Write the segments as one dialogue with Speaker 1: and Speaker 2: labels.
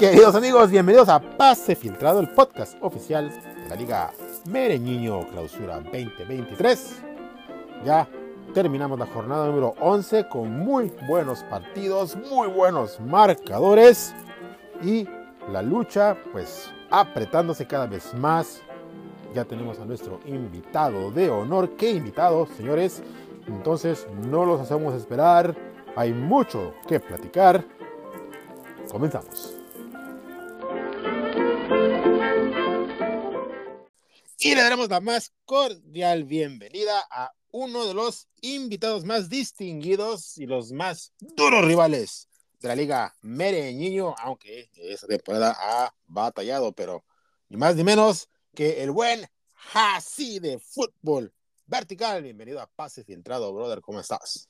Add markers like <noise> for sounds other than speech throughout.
Speaker 1: Queridos amigos, bienvenidos a Pase Filtrado, el podcast oficial de la Liga Mereñiño Clausura 2023. Ya terminamos la jornada número 11 con muy buenos partidos, muy buenos marcadores y la lucha pues apretándose cada vez más. Ya tenemos a nuestro invitado de honor. ¿Qué invitado, señores? Entonces no los hacemos esperar. Hay mucho que platicar. Comenzamos. Y le daremos la más cordial bienvenida a uno de los invitados más distinguidos y los más duros rivales de la Liga Mereñiño, aunque esta temporada ha batallado, pero ni más ni menos que el buen Hasi de fútbol vertical. Bienvenido a Pase Filtrado, brother. ¿Cómo estás?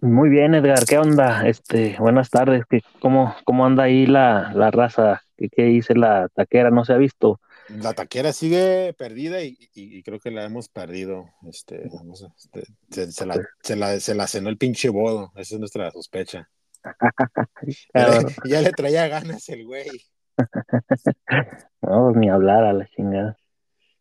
Speaker 2: Muy bien, Edgar. ¿Qué onda? Este, buenas tardes. ¿Qué, cómo, ¿Cómo anda ahí la, la raza? ¿Qué, ¿Qué dice la taquera? ¿No se ha visto?
Speaker 1: La taquera sigue perdida y, y, y creo que la hemos perdido. Este, vamos a- este, se, se la, se, la, se la cenó el pinche bodo. Esa es nuestra sospecha. <laughs> Ya le, <laughs> ya le traía ganas el güey. <laughs>
Speaker 2: No, ni hablar a la chingada.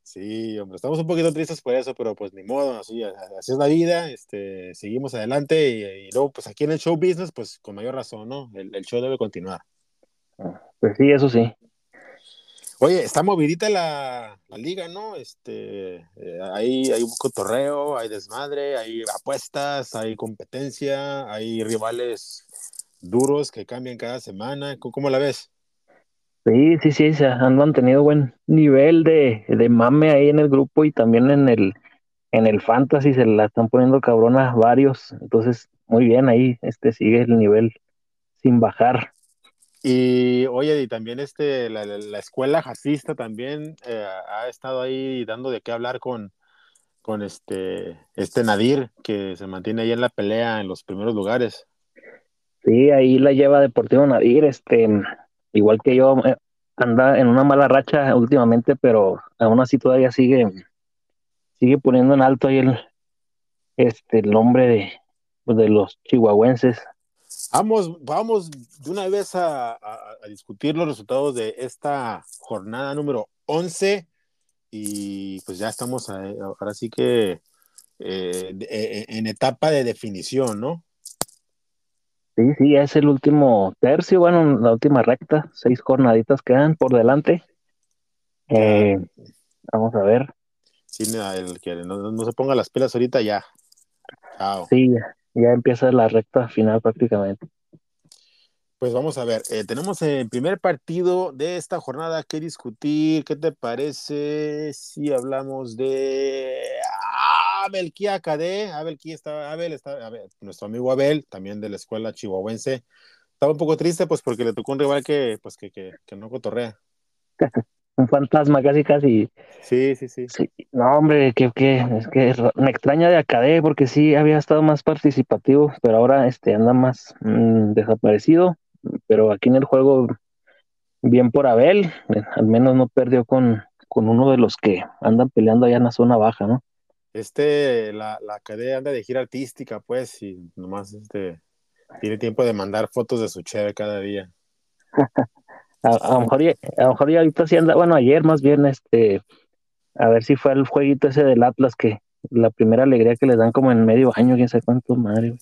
Speaker 1: Sí, hombre, estamos un poquito tristes por eso, pero pues ni modo, así, así es la vida, este, seguimos adelante y, y luego pues aquí en el show business, pues con mayor razón, ¿no? El, el show debe continuar.
Speaker 2: Pues sí, eso sí.
Speaker 1: Oye, está movidita la, liga, ¿no? Este, eh, hay, hay un cotorreo, hay desmadre, hay apuestas, hay competencia, hay rivales duros que cambian cada semana. ¿Cómo, la ves?
Speaker 2: Sí, sí, sí, se han mantenido buen nivel de, de mame ahí en el grupo y también en el, en el fantasy se la están poniendo cabrona varios. Entonces, muy bien, ahí este sigue el nivel sin bajar.
Speaker 1: Y oye, y también este, la, la- la escuela jazzista también eh, ha estado ahí dando de qué hablar con, con este, este Nadir, que se mantiene ahí en la pelea en los primeros lugares.
Speaker 2: Sí, ahí la lleva Deportivo Nadir, este, igual que yo, eh, anda en una mala racha últimamente, pero aún así todavía sigue, sigue poniendo en alto ahí el, este, el nombre de, pues, de los chihuahuenses.
Speaker 1: Vamos, vamos de una vez a, a- a discutir los resultados de esta jornada número 11 y pues ya estamos a- ahora sí que eh, de- eh, en etapa de definición, ¿no?
Speaker 2: Sí, sí, es el último tercio, bueno, la última recta, seis jornaditas quedan por delante. Eh, vamos a ver,
Speaker 1: Sí, el que no, no se ponga las pilas ahorita ya. Chao.
Speaker 2: sí, ya, empieza la recta final prácticamente.
Speaker 1: Pues vamos a ver, eh, tenemos el primer partido de esta jornada que discutir. ¿Qué te parece si hablamos de Abel Kia Cadé? Abel Kia está, Abel está, Abel, nuestro amigo Abel, también de la escuela chihuahuense. Estaba un poco triste, pues, porque le tocó un rival que, pues, que, que, que no cotorrea. <laughs>
Speaker 2: Un fantasma casi, casi.
Speaker 1: Sí, sí, sí.
Speaker 2: Sí, no, hombre, que, que, es que me extraña de Acadé porque sí había estado más participativo, pero ahora este anda más mm, desaparecido. Pero aquí en el juego, bien por Abel, eh, al menos no perdió con, con uno de los que andan peleando allá en la zona baja, ¿no?
Speaker 1: Este, la, la Cadé anda de gira artística, pues, y nomás, este, tiene tiempo de mandar fotos de su cheve cada día. <laughs>
Speaker 2: A, a lo mejor, ya- a lo mejor ya ahorita sí anda, bueno, ayer más bien, este, a ver si fue el jueguito ese del Atlas que la primera alegría que les dan como en medio año, quién sabe cuánto, madre. güey.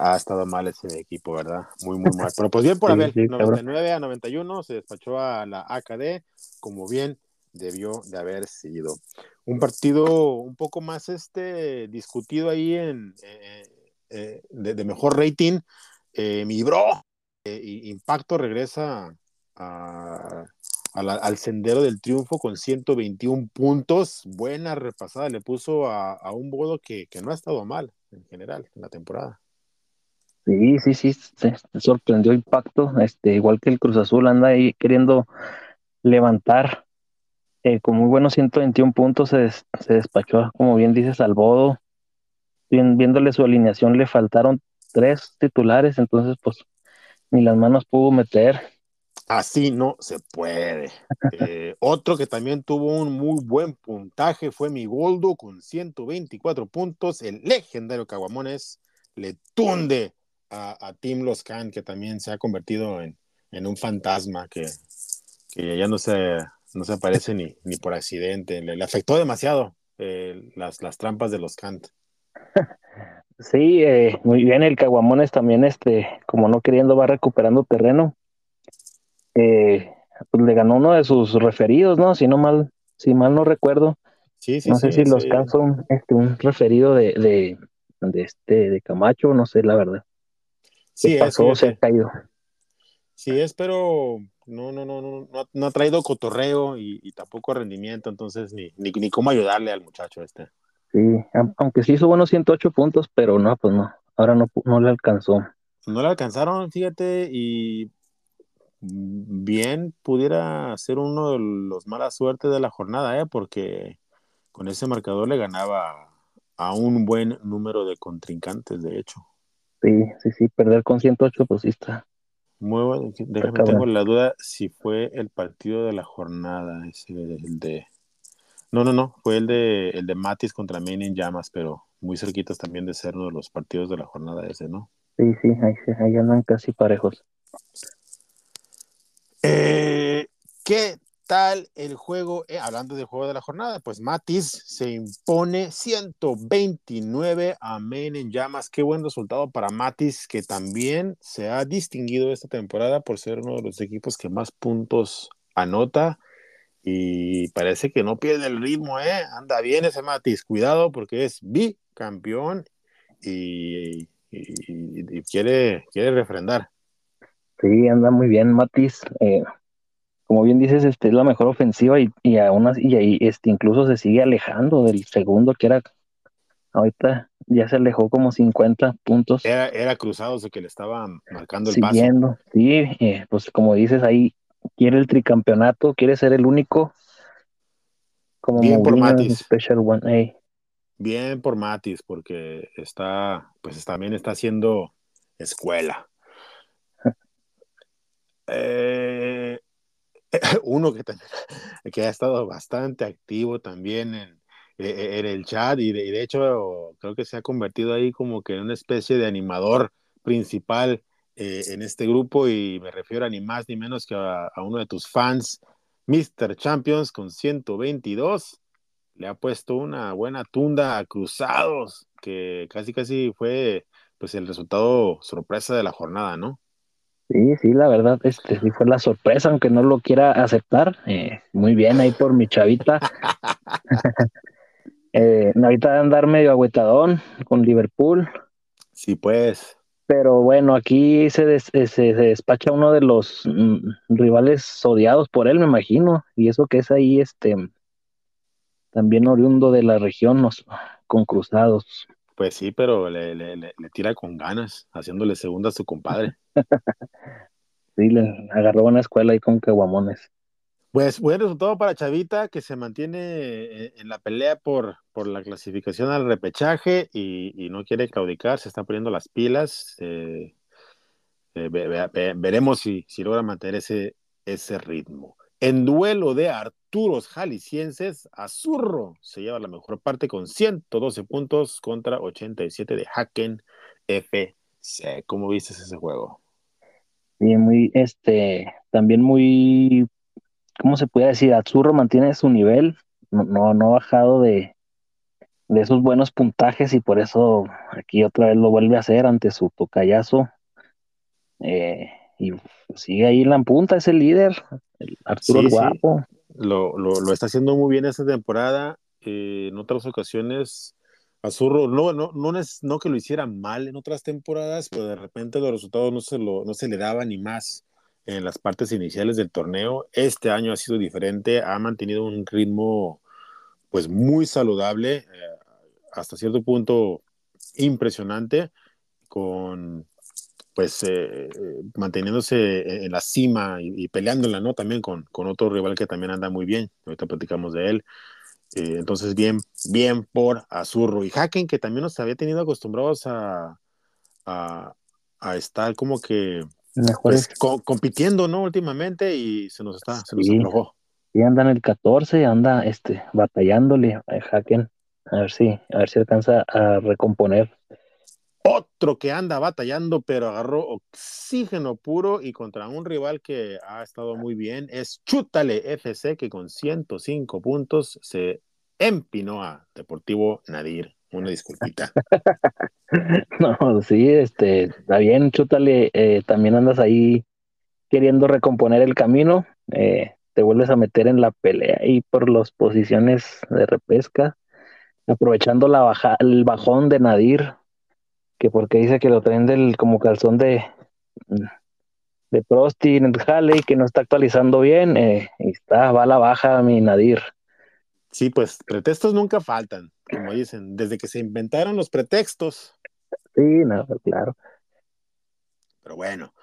Speaker 1: Ha estado mal ese equipo, ¿verdad? Muy, muy mal. Pero pues bien por
Speaker 2: Sí,
Speaker 1: Abel.
Speaker 2: sí, cabrón.
Speaker 1: 99 a 91 se despachó a la AKD como bien debió de haber sido. Un partido un poco más este discutido ahí en eh, eh, de, de mejor rating. Eh, mi bro, Impacto regresa al sendero del triunfo con 121 puntos. Buena repasada le puso a, un bodo que, que no ha estado mal en general en la temporada.
Speaker 2: Sí, sí, sí, se sorprendió impacto, este, igual que el Cruz Azul anda ahí queriendo levantar eh, con muy buenos 121 puntos, se, se despachó, como bien dices, al Bodo. Bien- viéndole su alineación, le faltaron tres titulares, entonces pues ni las manos pudo meter.
Speaker 1: Así no se puede. Eh, otro que también tuvo un muy buen puntaje fue mi Goldo con 124 puntos. El legendario Caguamones le tunde a, Tim Loscan, que también se ha convertido en, en un fantasma que, que ya no se, no se aparece ni, ni por accidente. Le, afectó demasiado eh, las, las trampas de los Kant. <laughs>
Speaker 2: Sí, eh, muy bien, el Caguamones también, este, como no queriendo, va recuperando terreno. Eh, pues le ganó uno de sus referidos, ¿no? Si no mal, si mal no recuerdo.
Speaker 1: Sí, sí,
Speaker 2: no sé si los Kant son este, un referido de, de, de, este, de Camacho, no sé, la verdad.
Speaker 1: Sí,
Speaker 2: pasó, se ha caído.
Speaker 1: Sí, es, pero no, no, no, no, no, ha traído cotorreo y, tampoco rendimiento, entonces ni, ni, ni, cómo ayudarle al muchacho este.
Speaker 2: Sí, aunque sí hizo buenos 108 puntos, pero no, pues no, ahora no, no le alcanzó.
Speaker 1: No le alcanzaron, fíjate, y bien pudiera ser uno de los malas suertes de la jornada, ¿eh? porque con ese marcador le ganaba a un buen número de contrincantes, de hecho.
Speaker 2: Sí, sí, sí, perder con 108, pues sí está.
Speaker 1: Muy bueno, déjame, tengo la duda si fue el partido de la jornada, ese, el de... No, no, no, fue el de, el de Matis contra Maine en llamas, pero muy cerquitas también de ser uno de los partidos de la jornada ese, ¿no?
Speaker 2: Sí, sí, ahí, ahí andan casi parejos.
Speaker 1: Eh, ¿Qué tal el juego? Eh, hablando del juego de la jornada, pues Matis se impone 129 a Main en llamas. Qué buen resultado para Matis, que también se ha distinguido esta temporada por ser uno de los equipos que más puntos anota. Y parece que no pierde el ritmo, ¿eh? Anda bien ese Matis. Cuidado porque es bicampeón y, y, quiere, quiere refrendar.
Speaker 2: Sí, anda muy bien Matis. Eh, como bien dices, este es la mejor ofensiva y, y aún así, y ahí este incluso se sigue alejando del segundo que era ahorita ya se alejó como 50 puntos.
Speaker 1: Era, era cruzados de que le estaba marcando el
Speaker 2: Siguiendo, paso. Sí, eh, pues como dices ahí, quiere el tricampeonato, quiere ser el único.
Speaker 1: Como Bien por Matis. Special One. Bien por Matis, porque está, pues también está haciendo escuela. Eh, <laughs> uno que, que ha estado bastante activo también en, e, e, en el chat y de, hecho creo que se ha convertido ahí como que en una especie de animador principal eh, en este grupo y me refiero a ni más ni menos que a, a, uno de tus fans, Mr. Champions con 122. Le ha puesto una buena tunda a Cruzados, que casi casi fue pues el resultado sorpresa de la jornada, ¿no?
Speaker 2: Sí, sí, la verdad, este sí fue la sorpresa, aunque no lo quiera aceptar. Eh, muy bien ahí por mi chavita. <laughs> <laughs> eh, ahorita de andar medio agüetadón con Liverpool.
Speaker 1: Sí, pues.
Speaker 2: Pero bueno, aquí se, eh, se, despacha uno de los mm, rivales odiados por él, me imagino. Y eso que es ahí, este, también oriundo de la región, nos, con cruzados.
Speaker 1: Pues sí, pero le, le, le, tira con ganas, haciéndole segunda a su compadre. <laughs>
Speaker 2: sí, le agarró una escuela ahí con caguamones.
Speaker 1: Pues buen resultado para Chavita, que se mantiene eh, en la pelea por, por la clasificación al repechaje y, y no quiere claudicar, se está poniendo las pilas. Eh, eh, ve, ve, veremos si, si logra mantener ese, ese ritmo. En duelo de Arturos Jaliscienses, Azurro se lleva la mejor parte con 112 puntos contra 87 de Haken FC. ¿Cómo viste ese juego?
Speaker 2: Bien, muy, este, también muy, ¿cómo se puede decir? Azurro mantiene su nivel, no, no, no ha bajado de, de esos buenos puntajes y por eso aquí otra vez lo vuelve a hacer ante su tocayazo. Eh, y sigue ahí en la punta, es el líder, Arturo el Guapo.
Speaker 1: Lo, lo, lo, está haciendo muy bien esta temporada. Eh, en otras ocasiones, Azurro, no, no, no, es, no que lo hiciera mal en otras temporadas, pero de repente los resultados no se, lo, no se le daban ni más en las partes iniciales del torneo. Este año ha sido diferente, ha mantenido un ritmo pues muy saludable, eh, hasta cierto punto impresionante, con pues eh, manteniéndose en la cima y, y, peleándola, ¿no? También con, con, otro rival que también anda muy bien, ahorita platicamos de él. Eh, entonces, bien, bien por Azurro. Y Haken, que también nos había tenido acostumbrados a, a, a estar como que pues, co compitiendo, ¿no? Últimamente y se nos está, se nos sí. aflojó.
Speaker 2: Y anda en el 14, anda este, batallándole a Haken. A ver si, a ver si alcanza a recomponer
Speaker 1: Otro que anda batallando, pero agarró oxígeno puro y contra un rival que ha estado muy bien es Chútale FC, que con 105 puntos se empinó a Deportivo Nadir. Una disculpita. <laughs>
Speaker 2: no, sí, este, está bien, Chútale, eh, también andas ahí queriendo recomponer el camino, eh, te vuelves a meter en la pelea y por las posiciones de repesca, aprovechando la baja, el bajón de Nadir, que porque dice que lo traen del como calzón de de Prosti en el Halley, que no está actualizando bien, eh, y está, va a la baja mi Nadir.
Speaker 1: Sí, pues pretextos nunca faltan, como dicen, desde que se inventaron los pretextos.
Speaker 2: Sí, no, claro.
Speaker 1: Pero bueno,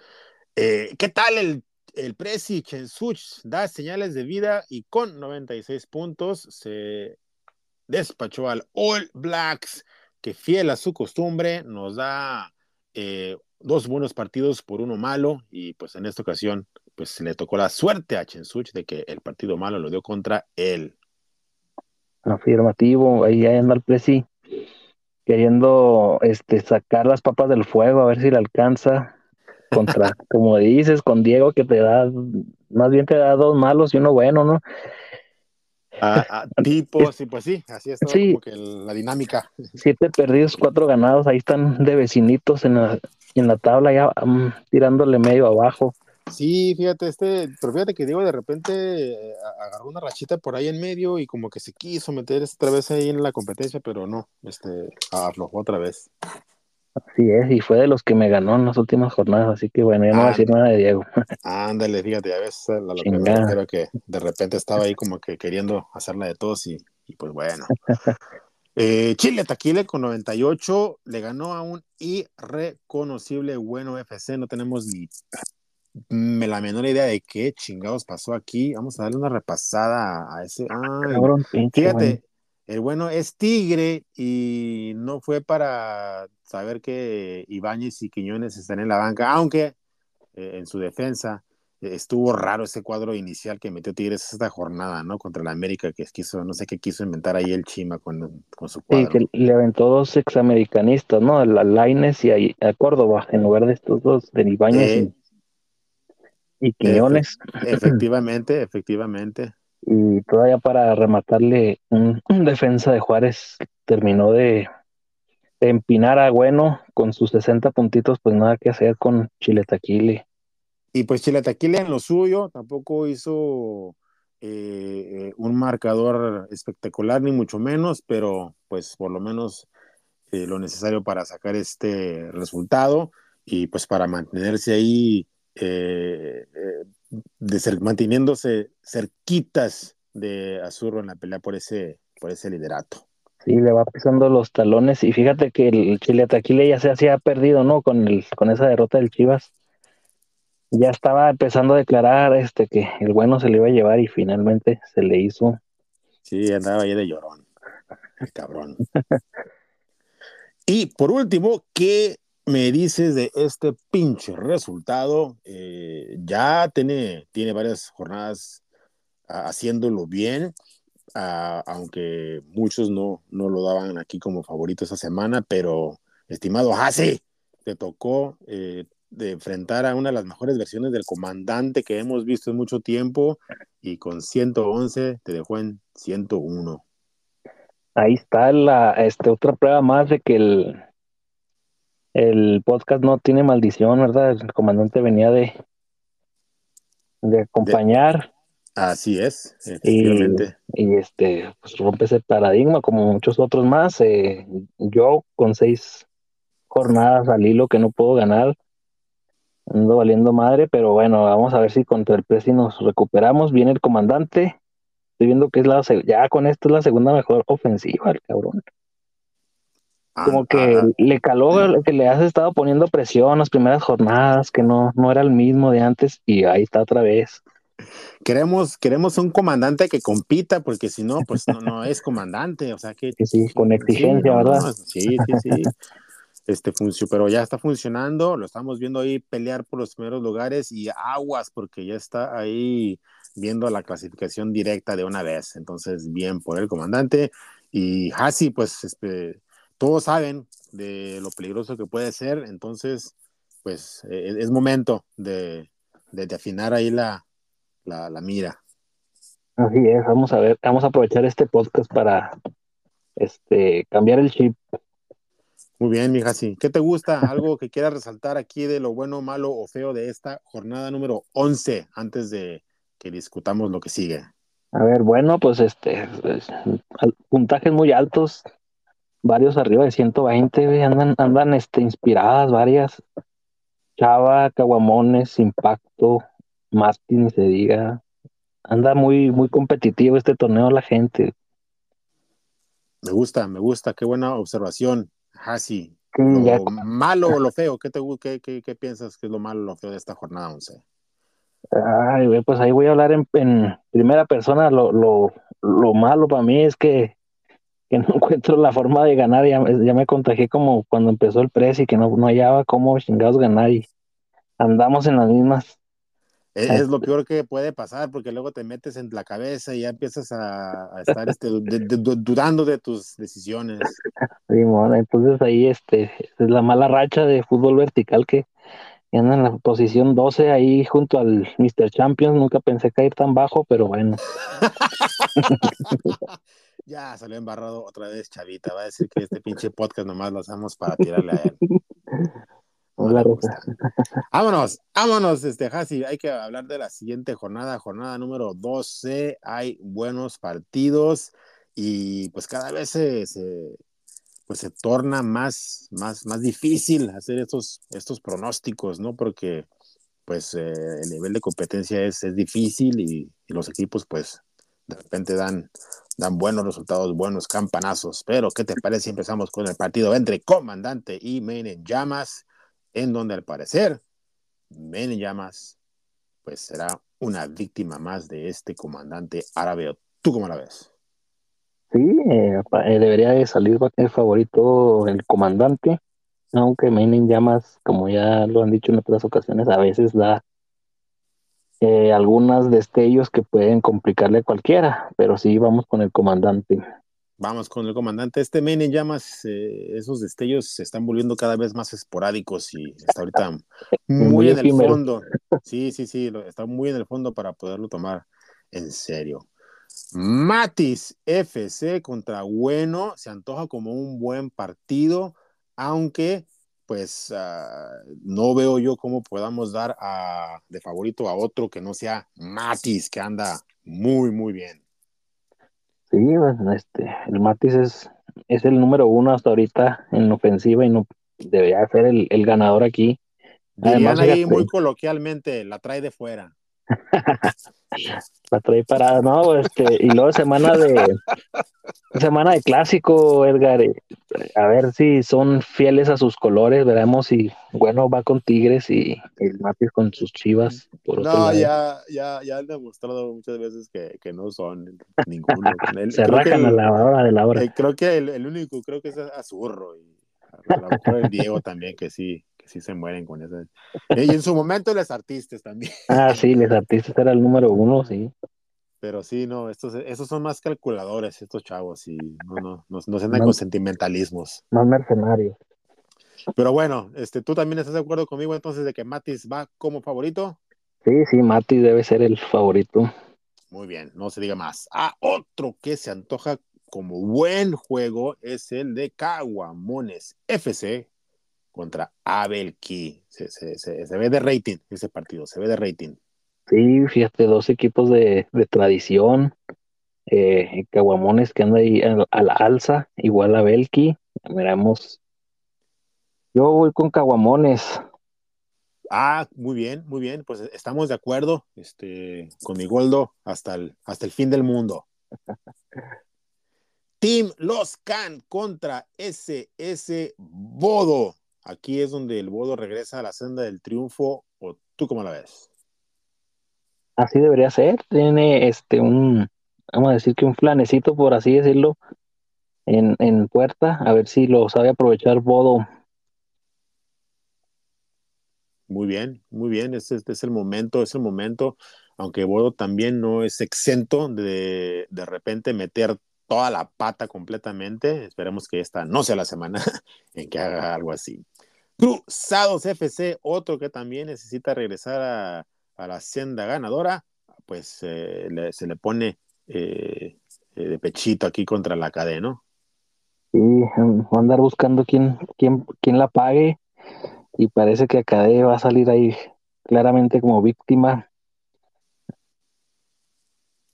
Speaker 1: eh, ¿qué tal el, el Presi Chensuch? Da señales de vida y con 96 puntos se despachó al All Blacks que fiel a su costumbre nos da eh, dos buenos partidos por uno malo y pues en esta ocasión pues le tocó la suerte a Chensuch de que el partido malo lo dio contra él.
Speaker 2: Afirmativo, ahí anda el Presi queriendo este, sacar las papas del fuego a ver si le alcanza contra, <laughs> como dices, con Diego que te da, más bien te da dos malos y uno bueno, ¿no? <laughs>
Speaker 1: A, tipo, sí, pues sí, así es como que la dinámica. <laughs>
Speaker 2: Siete perdidos, cuatro ganados, ahí están de vecinitos en la, en la tabla, ya um, tirándole medio abajo.
Speaker 1: Sí, fíjate, este, pero fíjate que Diego de repente eh, agarró una rachita por ahí en medio y como que se quiso meter otra vez ahí en la competencia, pero no, este, aflojó otra vez.
Speaker 2: Así es, y fue de los que me ganó en las últimas jornadas, así que bueno, ya no voy a decir nada de Diego.
Speaker 1: Ándale, fíjate, a veces la lo que de repente estaba ahí como que queriendo hacerla de todos y, pues bueno. <laughs> Eh, Chile Taquile con 98 le ganó a un irreconocible bueno FC, no tenemos ni la menor idea de qué chingados pasó aquí. Vamos a darle una repasada a ese. fíjate, el bueno es Tigre y no fue para saber que Ibáñez y Quiñones están en la banca, aunque eh, en su defensa eh, estuvo raro ese cuadro inicial que metió Tigres esta jornada, ¿no? Contra la América, que quiso, no sé qué quiso inventar ahí el Chima con, con su cuadro.
Speaker 2: Sí, que le aventó dos examericanistas, ¿no? A Laines y a, Córdoba, en lugar de estos dos, de Ibáñez y, eh, Quiñones.
Speaker 1: efectivamente, efectivamente
Speaker 2: y todavía para rematarle un, defensa de Juárez terminó de, empinar a Bueno con sus 60 puntitos, pues nada que hacer con Chile Taquile.
Speaker 1: Y pues Chile Taquile en lo suyo tampoco hizo eh, un marcador espectacular, ni mucho menos, pero pues por lo menos eh, lo necesario para sacar este resultado y pues para mantenerse ahí eh, de ser, manteniéndose cerquitas de Azurro en la pelea por ese, por ese liderato.
Speaker 2: Sí, le va pisando los talones y fíjate que el Chile Taquile ya se hacía perdido, ¿no? Con, el, con esa derrota del Chivas. Ya estaba empezando a declarar este que el bueno se le iba a llevar y finalmente se le hizo.
Speaker 1: Sí, andaba ahí de llorón. El cabrón. <laughs> y por último, que me dices de este pinche resultado? Eh, ya tiene, tiene varias jornadas haciéndolo bien, aunque muchos no, no lo daban aquí como favorito esa semana, pero estimado Hase, te tocó eh, de enfrentar a una de las mejores versiones del comandante que hemos visto en mucho tiempo y con 111 te dejó en 101.
Speaker 2: Ahí está la este, otra prueba más de que el, el podcast no tiene maldición, ¿verdad? El comandante venía de, de acompañar.
Speaker 1: así es,
Speaker 2: efectivamente. Y, este, pues rompe ese paradigma como muchos otros más. Eh, yo con seis jornadas al hilo que no puedo ganar, ando valiendo madre, pero bueno, vamos a ver si contra el Presi nos recuperamos. Viene el comandante. Estoy viendo que es la ya con esto es la segunda mejor ofensiva, el cabrón. Como que le caló que le has estado poniendo presión las primeras jornadas, que no, no era el mismo de antes, y ahí está otra vez.
Speaker 1: Queremos, queremos un comandante que compita, porque si no, pues no, no es <laughs> comandante, o sea que...
Speaker 2: Sí, con exigencia, ¿verdad?
Speaker 1: sí, sí, sí. <laughs> Este pero ya está funcionando, lo estamos viendo ahí pelear por los primeros lugares y aguas, porque ya está ahí viendo la clasificación directa de una vez. Entonces, bien por el comandante. Y Hasi, pues, este, todos saben de lo peligroso que puede ser, entonces, pues e, e, es momento de, de, afinar ahí la, la, la, mira.
Speaker 2: Así es, vamos a ver, vamos a aprovechar este podcast para este cambiar el chip.
Speaker 1: Muy bien, mija, sí. ¿Qué te gusta? ¿Algo que quieras resaltar aquí de lo bueno, malo o feo de esta jornada número 11 antes de que discutamos lo que sigue?
Speaker 2: A ver, bueno, pues este, puntajes muy altos, varios arriba de 120, andan, andan este, inspiradas varias. Chava, Caguamones, Impacto, Martín, se diga. Anda muy, muy competitivo este torneo la gente.
Speaker 1: Me gusta, me gusta, qué buena observación, Hasi. lo malo o lo feo, ¿qué, te, qué, qué, qué piensas que es lo malo o lo feo de esta jornada 11?
Speaker 2: Ay, pues ahí voy a hablar en, primera persona. Lo, lo, lo, malo para mí es que, que, no <laughs> encuentro la forma de ganar. Ya, ya me contagié como cuando empezó el precio y que no, no hallaba cómo chingados ganar y andamos en las mismas.
Speaker 1: Es, lo peor que puede pasar porque luego te metes en la cabeza y ya empiezas a, estar este, dudando de tus decisiones. <laughs>
Speaker 2: entonces ahí este, es la mala racha de fútbol vertical que, anda en la posición 12 ahí junto al Mr. Champions. Nunca pensé caer tan bajo, pero bueno. <laughs>
Speaker 1: ya salió embarrado otra vez, Chavita. Va a decir que este pinche podcast nomás lo hacemos para tirarle a él. <laughs> <laughs> vámonos, vámonos, este Hasi. Hay que hablar de la siguiente jornada, jornada número 12. Hay buenos partidos y pues cada vez se, pues se torna más, más, más difícil hacer estos, estos pronósticos, ¿no? Porque pues eh, el nivel de competencia es, es difícil y, los equipos pues de repente dan, dan buenos resultados, buenos campanazos. Pero, ¿qué te parece si empezamos con el partido entre Comandante y Men en Llamas? En donde al parecer Men en Llamas pues será una víctima más de este comandante árabe. ¿Tú cómo la ves?
Speaker 2: Sí, eh, eh, debería de salir el favorito el comandante, aunque Menin Llamas, como ya lo han dicho en otras ocasiones, a veces da eh, algunas destellos que pueden complicarle a cualquiera, pero sí vamos con el comandante.
Speaker 1: Vamos con el comandante. Este Men Llamas, esos destellos se están volviendo cada vez más esporádicos y está ahorita <laughs> muy, en el fondo. Sí, sí, sí, está muy en el fondo para poderlo tomar en serio. Matis FC contra Bueno se antoja como un buen partido, aunque pues ah, no veo yo cómo podamos dar a, de favorito a otro que no sea Matis, que anda muy, muy bien.
Speaker 2: Sí, este, el Matis es, es el número uno hasta ahorita en ofensiva y no debería ser el, ganador aquí.
Speaker 1: Además, ahí muy coloquialmente, la trae de fuera. <laughs>
Speaker 2: La trae parada, no, este, y luego semana de semana de clásico, Edgar. Eh, a ver si son fieles a sus colores, veremos si bueno va con Tigres y el Matis con sus chivas.
Speaker 1: no, ya, ya, ya han demostrado muchas veces que, que no son ninguno. <laughs>
Speaker 2: Se rajan a la hora de la hora.
Speaker 1: Eh, creo que el, el, único, creo que es Azurro y a lo mejor el Diego también, que sí, sí se mueren con eso. Y en su momento les artistas también. <laughs>
Speaker 2: Ah, sí, les artistas era el número uno, sí.
Speaker 1: Pero sí, no, estos, esos son más calculadores, estos chavos, y no, no, no, no se andan con sentimentalismos.
Speaker 2: Más mercenarios.
Speaker 1: Pero bueno, este, ¿tú también estás de acuerdo conmigo entonces de que Matis va como favorito?
Speaker 2: Sí, sí, Matis debe ser el favorito.
Speaker 1: Muy bien, no se diga más. Ah, otro que se antoja como buen juego es el de Caguamones FC contra Abel Key. Se, ve de rating ese partido, se ve de rating.
Speaker 2: Sí, fíjate, dos equipos de, tradición. Eh, Caguamones que anda ahí a, la alza, igual a Belki. Miramos. Yo voy con Caguamones.
Speaker 1: Ah, muy bien, muy bien. Pues estamos de acuerdo este, con mi Goldo hasta el, hasta el fin del mundo. <laughs> Team Los Can contra SS Bodo. Aquí es donde el Bodo regresa a la senda del triunfo, o tú cómo la ves?
Speaker 2: Así debería ser. Tiene este un, vamos a decir que un flanecito, por así decirlo, en, en puerta, a ver si lo sabe aprovechar Bodo.
Speaker 1: Muy bien, muy bien. Este, este, es el momento, es el momento. Aunque Bodo también no es exento de de repente meter toda la pata completamente. Esperemos que esta no sea la semana <laughs> en que haga algo así. Cruzados FC, otro que también necesita regresar a, la senda ganadora, pues eh, se le pone eh, eh, de pechito aquí contra la cadena, ¿no?
Speaker 2: Sí, va a andar buscando quién, quién, quién la pague y parece que Acadé va a salir ahí claramente como víctima.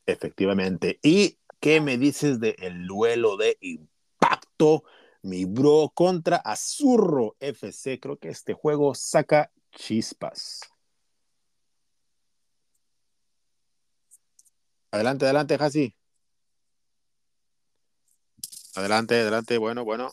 Speaker 1: Efectivamente. ¿Y qué me dices del el duelo de impacto? Mi bro contra Azurro FC. Creo que este juego saca chispas. Adelante, adelante, Jasi. Adelante, adelante, bueno, bueno.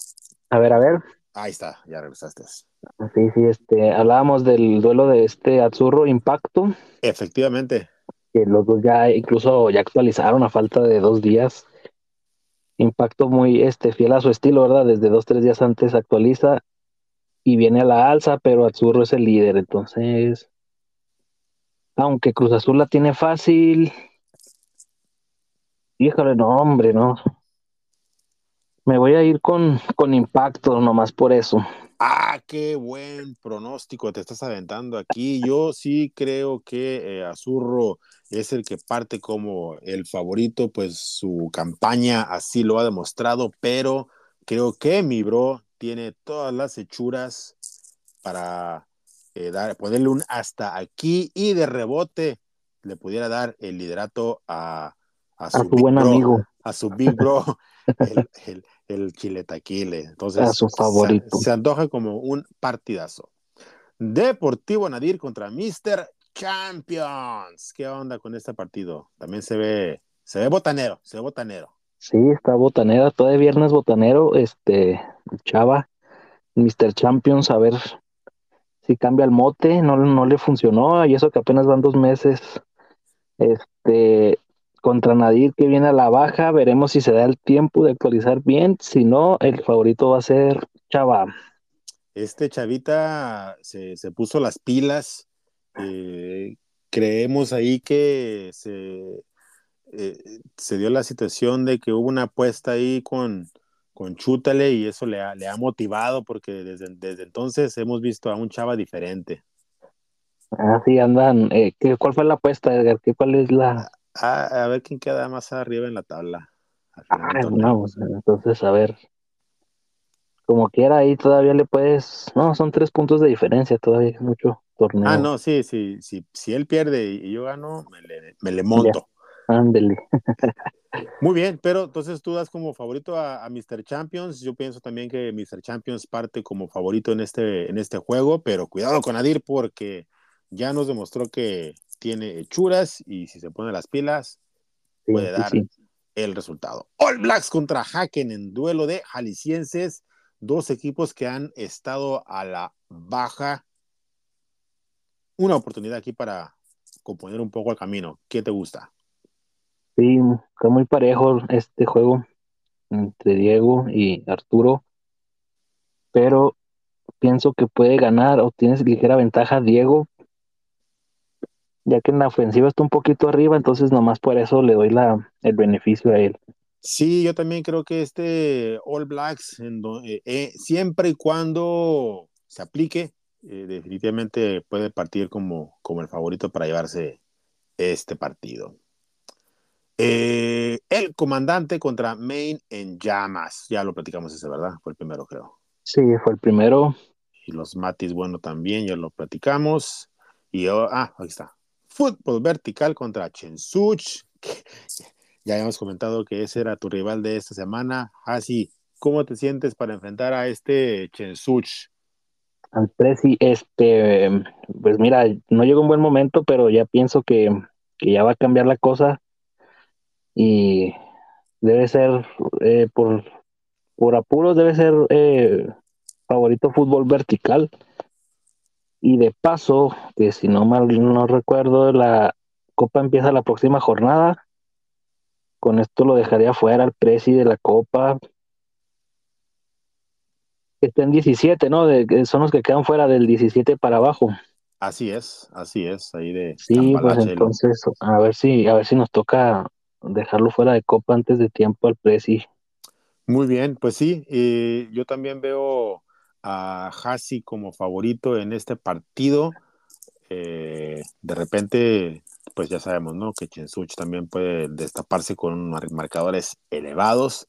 Speaker 2: A ver, a ver.
Speaker 1: Ahí está, ya regresaste.
Speaker 2: Sí, sí, este, hablábamos del duelo de este Azurro Impacto.
Speaker 1: Efectivamente.
Speaker 2: Que los dos ya incluso ya actualizaron a falta de dos días. Impacto muy este, fiel a su estilo, ¿verdad? Desde dos, tres días antes actualiza y viene a la alza, pero Azurro es el líder, entonces. Aunque Cruz Azul la tiene fácil. Híjole, no, hombre, no. Me voy a ir con, con impacto, nomás por eso.
Speaker 1: Ah, qué buen pronóstico te estás aventando aquí. Yo sí creo que eh, Azurro es el que parte como el favorito, pues su campaña así lo ha demostrado, pero creo que mi bro tiene todas las hechuras para eh, dar, ponerle un hasta aquí y de rebote le pudiera dar el liderato a,
Speaker 2: a su, buen amigo,
Speaker 1: a su big bro, <laughs> el, el Chiletaquile. Entonces,
Speaker 2: su favorito.
Speaker 1: Se, antoja como un partidazo. Deportivo Nadir contra Mr. Champions. ¿Qué onda con este partido? También se ve, se ve botanero, se ve botanero.
Speaker 2: Sí, está botanero, todo de viernes botanero, este, Chava, Mr. Champions, a ver si cambia el mote, no, no le funcionó, y eso que apenas van dos meses. Este, contra Nadir que viene a la baja. Veremos si se da el tiempo de actualizar bien. Si no, el favorito va a ser Chava.
Speaker 1: Este Chavita se, puso las pilas. Eh, creemos ahí que se, eh, se dio la situación de que hubo una apuesta ahí con, con Chútale y eso le ha, le ha motivado porque desde, desde entonces hemos visto a un Chava diferente.
Speaker 2: Ah, sí, andan. Eh, ¿Cuál fue la apuesta, Edgar? ¿Qué, ¿Cuál es la...?
Speaker 1: a, ver quién queda más arriba en la tabla.
Speaker 2: Ah, pues, entonces, a ver. Como quiera, ahí todavía le puedes. No, son tres puntos de diferencia, todavía mucho torneo.
Speaker 1: Ah, no, sí, sí, sí. Si él pierde y yo gano, me le, monto.
Speaker 2: Ándele.
Speaker 1: Muy bien, pero entonces tú das como favorito a, a, Mr. Champions. Yo pienso también que Mr. Champions parte como favorito en este, en este juego, pero cuidado con Adir porque ya nos demostró que tiene hechuras y si se pone las pilas, puede dar el resultado. All Blacks contra Haken en duelo de jaliscienses, dos equipos que han estado a la baja. Una oportunidad aquí para componer un poco el camino. ¿Qué te gusta?
Speaker 2: Sí, está muy parejo este juego entre Diego y Arturo, pero pienso que puede ganar o tienes ligera ventaja Diego ya que en la ofensiva está un poquito arriba, entonces nomás por eso le doy la, el beneficio a él.
Speaker 1: Sí, yo también creo que este All Blacks, eh, eh, siempre y cuando se aplique, eh, definitivamente puede partir como, como el favorito para llevarse este partido. el comandante contra Maine en llamas, ya lo platicamos ese, ¿verdad? Fue el primero, creo.
Speaker 2: Sí, fue el primero.
Speaker 1: Y los Matis, bueno, también ya lo platicamos. Y ah, ahí está. Fútbol vertical contra Chensuch. <laughs> Ya hemos comentado que ese era tu rival de esta semana. Así, ¿cómo te sientes para enfrentar a este Chensuch?
Speaker 2: Al Prezi, este, pues mira, no llegó un buen momento, pero ya pienso que, ya va a cambiar la cosa y debe ser eh, por, por apuros, debe ser eh, favorito fútbol vertical y de paso, que si no mal no recuerdo, la Copa empieza la próxima jornada. Con esto lo dejaría fuera al presi de la Copa. Está en 17, ¿no? son los que quedan fuera del 17 para abajo.
Speaker 1: Así es, así es, ahí de.
Speaker 2: Sí, pues entonces, a ver si, a ver si nos toca dejarlo fuera de copa antes de tiempo al Presi.
Speaker 1: Muy bien, pues sí, eh, yo también veo a Hassi como favorito en este partido. Eh, de repente, pues ya sabemos, ¿no? Que Chensuch también puede destaparse con marcadores elevados.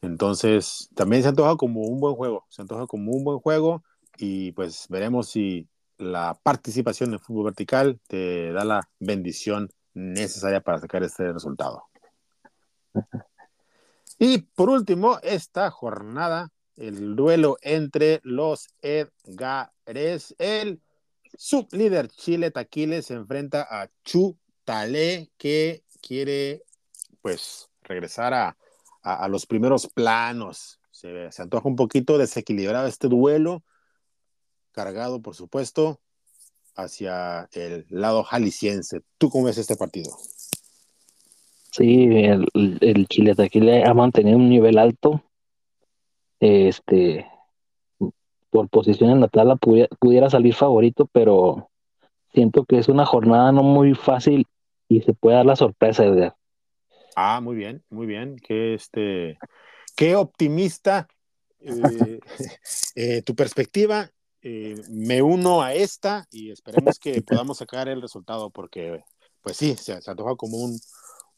Speaker 1: Entonces, también se antoja como un buen juego, se antoja como un buen juego y pues veremos si la participación en fútbol vertical te da la bendición necesaria para sacar este resultado. <laughs> Y por último, esta jornada, el duelo entre los Edgares, el sublíder Chile Taquiles se enfrenta a Chu Talé, que quiere pues regresar a, los primeros planos. Se, se antoja un poquito desequilibrado este duelo, cargado por supuesto hacia el lado jalisciense. ¿Tú cómo ves este partido?
Speaker 2: Sí, el, el Chile Taquile ha mantenido un nivel alto. Este, por posición en la tabla pudiera, salir favorito, pero siento que es una jornada no muy fácil y se puede dar la sorpresa, Edgar.
Speaker 1: Ah, muy bien, muy bien. Qué, este, qué optimista eh, <laughs> <laughs> eh, tu perspectiva. Eh, me uno a esta y esperemos que <laughs> podamos sacar el resultado porque, pues sí, se, se antoja como un,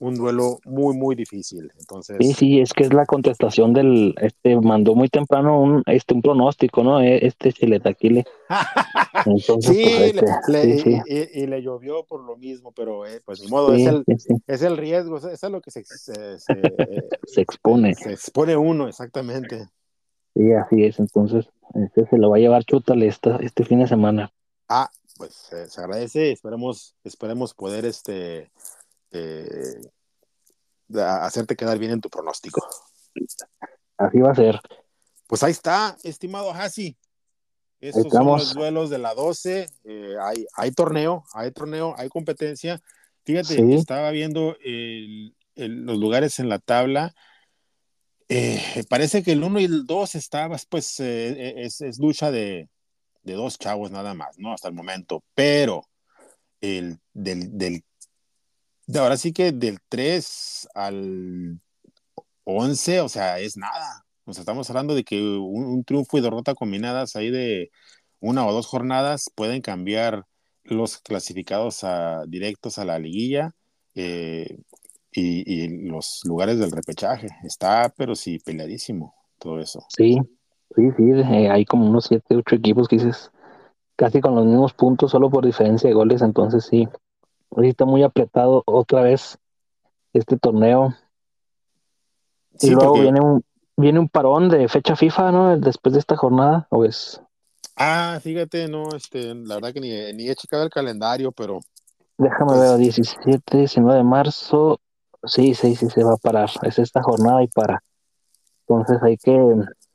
Speaker 1: un duelo muy, muy difícil. Entonces...
Speaker 2: Sí, sí, es que es la contestación del, este, mandó muy temprano un, este, un pronóstico, ¿no? E, este Chiletaquile. <laughs>
Speaker 1: Entonces, sí, pues, este, le, sí, Y, le llovió por lo mismo, pero eh, pues ni modo, es, el, es el riesgo, eso es lo que se, se, <laughs>
Speaker 2: se, expone.
Speaker 1: Se expone uno, exactamente.
Speaker 2: Sí, así es, entonces este se lo va a llevar Chútale esta, este fin de semana.
Speaker 1: Ah, pues eh, se agradece, esperemos, esperemos poder este eh, hacerte quedar bien en tu pronóstico.
Speaker 2: Así va a ser.
Speaker 1: Pues ahí está, estimado Hasi. Estos son los duelos de la 12. Eh, hay, hay torneo, hay torneo, hay competencia. Fíjate, estaba viendo los lugares en la tabla. Eh, parece que el 1 y el 2 estaban, pues, es, es, lucha de, de, dos chavos nada más, ¿no? Hasta el momento. Pero el del, del ahora sí que del 3 al 11, o sea, es nada. O sea, estamos hablando de que un, triunfo y derrota combinadas ahí de una o dos jornadas pueden cambiar los clasificados a, directos a la liguilla eh, y, los lugares del repechaje. Está, pero sí, peleadísimo todo eso.
Speaker 2: Sí, sí, sí, eh, hay como unos 7, 8 equipos que dices casi con los mismos puntos, solo por diferencia de goles, entonces sí, Ahorita muy apretado otra vez este torneo. y luego viene un viene un parón de fecha FIFA, ¿no? Después de esta jornada, ¿o es?
Speaker 1: Ah, fíjate, no, este, la verdad que ni, ni he checado el calendario, pero.
Speaker 2: Déjame ver, 17, pues 19 de marzo. Sí, sí, sí, se va a parar. Es esta jornada y para. Entonces hay que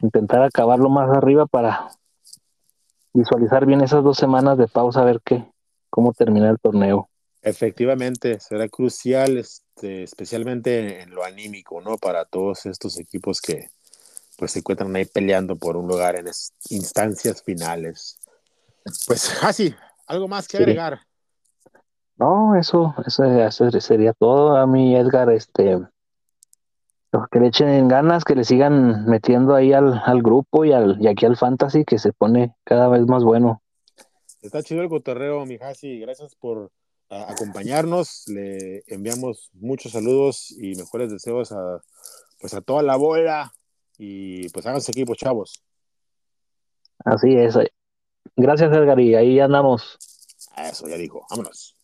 Speaker 2: intentar acabarlo más arriba para visualizar bien esas dos semanas de pausa, a ver qué, cómo termina el torneo.
Speaker 1: Efectivamente, será crucial, este, especialmente en lo anímico, ¿no? Para todos estos equipos que pues se encuentran ahí peleando por un lugar en instancias finales. Pues <laughs> así, algo más que agregar.
Speaker 2: No, eso, eso, sería todo a mí, Edgar, este que le echen ganas, que le sigan metiendo ahí al, al grupo y al y aquí al fantasy que se pone cada vez más bueno.
Speaker 1: Está chido el cotorreo, mi Hasi, gracias por acompañarnos. Le enviamos muchos saludos y mejores deseos a, pues a toda la bola y pues háganse equipo, chavos.
Speaker 2: Así es. Gracias, Edgar, y ahí andamos.
Speaker 1: Eso ya dijo. Vámonos.